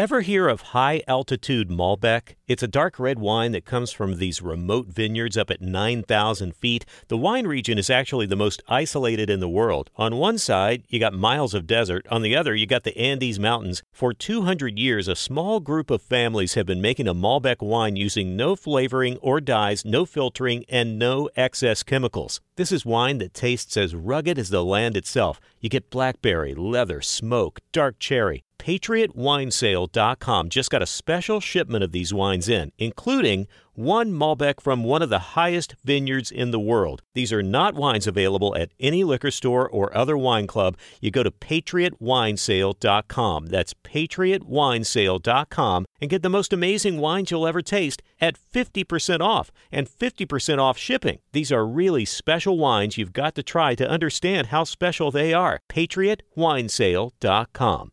Ever hear of high altitude Malbec? It's a dark red wine that comes from these remote vineyards up at 9,000 feet. The wine region is actually the most isolated in the world. On one side, you got miles of desert. On the other, you got the Andes Mountains. For 200 years, a small group of families have been making a Malbec wine using no flavoring or dyes, no filtering, and no excess chemicals. This is wine that tastes as rugged as the land itself. You get blackberry, leather, smoke, dark cherry. PatriotWinesale.com just got a special shipment of these wines in, including one Malbec from one of the highest vineyards in the world. These are not wines available at any liquor store or other wine club. You go to PatriotWinesale.com. That's PatriotWinesale.com and get the most amazing wines you'll ever taste at 50% off and 50% off shipping. These are really special wines you've got to try to understand how special they are. PatriotWinesale.com.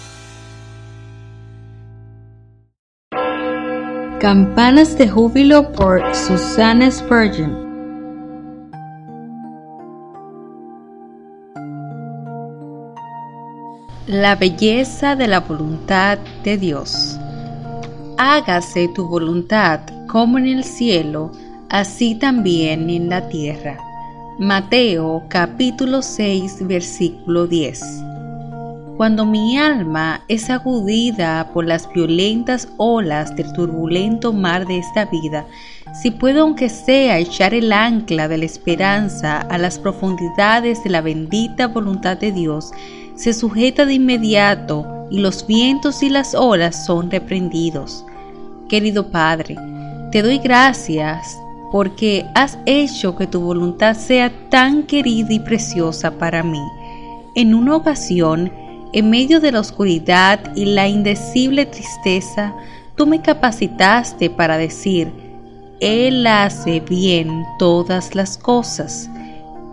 Campanas de Júbilo por Susanna Spurgeon. La belleza de la voluntad de Dios. Hágase tu voluntad como en el cielo, así también en la tierra. Mateo capítulo 6 versículo 10. Cuando mi alma es agudida por las violentas olas del turbulento mar de esta vida, si puedo aunque sea echar el ancla de la esperanza a las profundidades de la bendita voluntad de Dios, se sujeta de inmediato y los vientos y las olas son reprendidos. Querido Padre, te doy gracias porque has hecho que tu voluntad sea tan querida y preciosa para mí. En una ocasión, en medio de la oscuridad y la indecible tristeza, tú me capacitaste para decir, Él hace bien todas las cosas.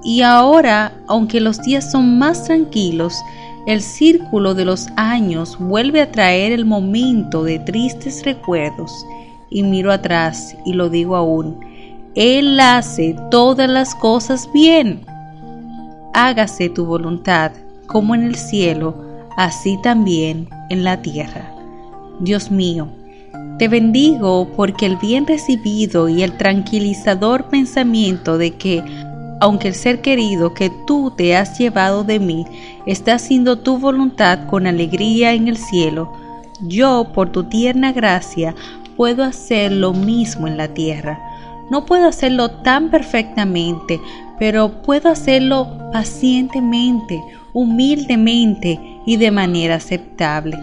Y ahora, aunque los días son más tranquilos, el círculo de los años vuelve a traer el momento de tristes recuerdos. Y miro atrás y lo digo aún, Él hace todas las cosas bien. Hágase tu voluntad, como en el cielo, así también en la tierra. Dios mío, te bendigo porque el bien recibido y el tranquilizador pensamiento de que, aunque el ser querido que tú te has llevado de mí está haciendo tu voluntad con alegría en el cielo, yo, por tu tierna gracia, puedo hacer lo mismo en la tierra. No puedo hacerlo tan perfectamente, pero puedo hacerlo pacientemente, humildemente y de manera aceptable.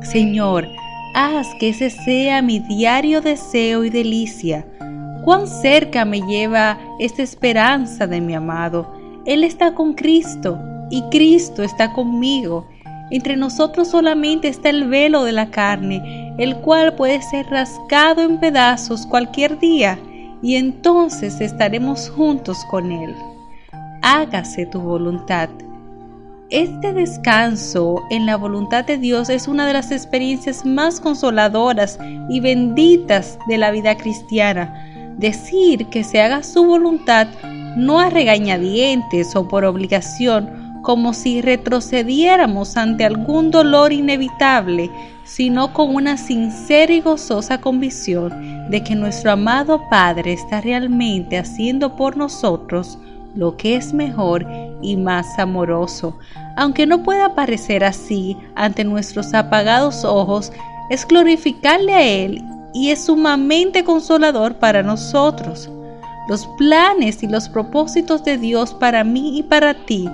Señor, haz que ese sea mi diario deseo y delicia. Cuán cerca me lleva esta esperanza de mi amado. Él está con Cristo y Cristo está conmigo. Entre nosotros solamente está el velo de la carne, el cual puede ser rascado en pedazos cualquier día, y entonces estaremos juntos con Él. Hágase tu voluntad este descanso en la voluntad de Dios es una de las experiencias más consoladoras y benditas de la vida cristiana. Decir que se haga su voluntad no a regañadientes o por obligación, como si retrocediéramos ante algún dolor inevitable, sino con una sincera y gozosa convicción de que nuestro amado Padre está realmente haciendo por nosotros lo que es mejor y más amoroso. Aunque no pueda parecer así ante nuestros apagados ojos, es glorificarle a Él y es sumamente consolador para nosotros. Los planes y los propósitos de Dios para mí y para ti,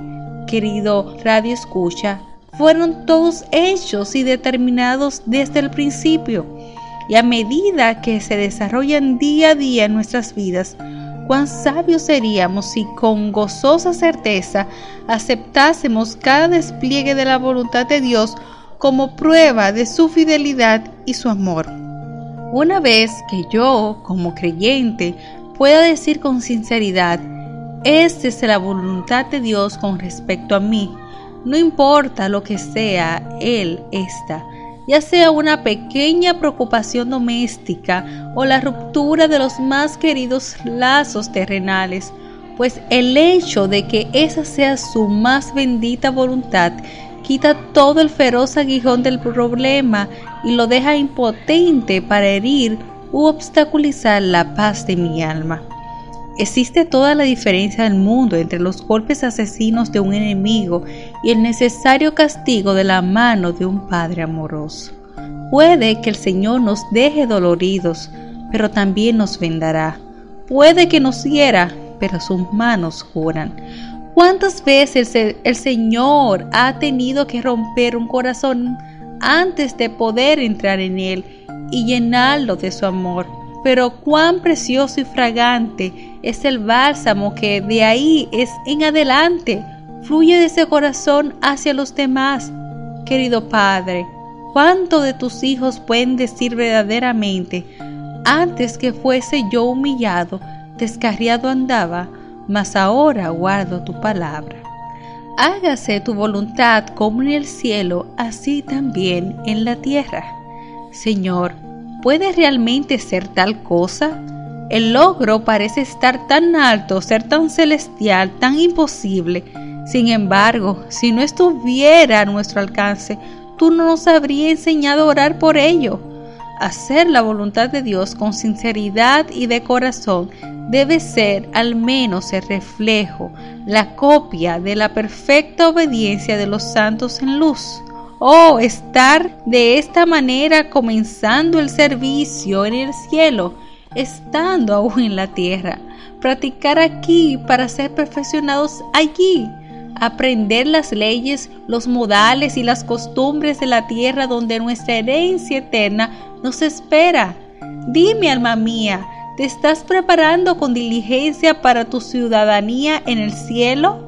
querido Radio Escucha, fueron todos hechos y determinados desde el principio. Y a medida que se desarrollan día a día en nuestras vidas, cuán sabios seríamos si con gozosa certeza aceptásemos cada despliegue de la voluntad de Dios como prueba de su fidelidad y su amor. Una vez que yo, como creyente, pueda decir con sinceridad, esta es la voluntad de Dios con respecto a mí, no importa lo que sea Él esta, ya sea una pequeña preocupación doméstica o la ruptura de los más queridos lazos terrenales, pues el hecho de que esa sea su más bendita voluntad quita todo el feroz aguijón del problema y lo deja impotente para herir u obstaculizar la paz de mi alma. Existe toda la diferencia del mundo entre los golpes asesinos de un enemigo y el necesario castigo de la mano de un Padre amoroso. Puede que el Señor nos deje doloridos, pero también nos vendará. Puede que nos hiera, pero sus manos juran. ¿Cuántas veces el, Señor ha tenido que romper un corazón antes de poder entrar en él y llenarlo de su amor? Pero cuán precioso y fragante es el bálsamo que de ahí es en adelante fluye de ese corazón hacia los demás. Querido Padre, ¿cuánto de tus hijos pueden decir verdaderamente, antes que fuese yo humillado, descarriado andaba, mas ahora guardo tu palabra. Hágase tu voluntad como en el cielo, así también en la tierra. Señor, ¿puede realmente ser tal cosa? El logro parece estar tan alto, ser tan celestial, tan imposible. Sin embargo, si no estuviera a nuestro alcance, tú no nos habrías enseñado a orar por ello. Hacer la voluntad de Dios con sinceridad y de corazón debe ser al menos el reflejo, la copia de la perfecta obediencia de los santos en luz. Oh, estar de esta manera comenzando el servicio en el cielo, estando aún en la tierra. Practicar aquí para ser perfeccionados allí. Aprender las leyes, los modales y las costumbres de la tierra donde nuestra herencia eterna nos espera. Dime, alma mía, ¿Te estás preparando con diligencia para tu ciudadanía en el cielo?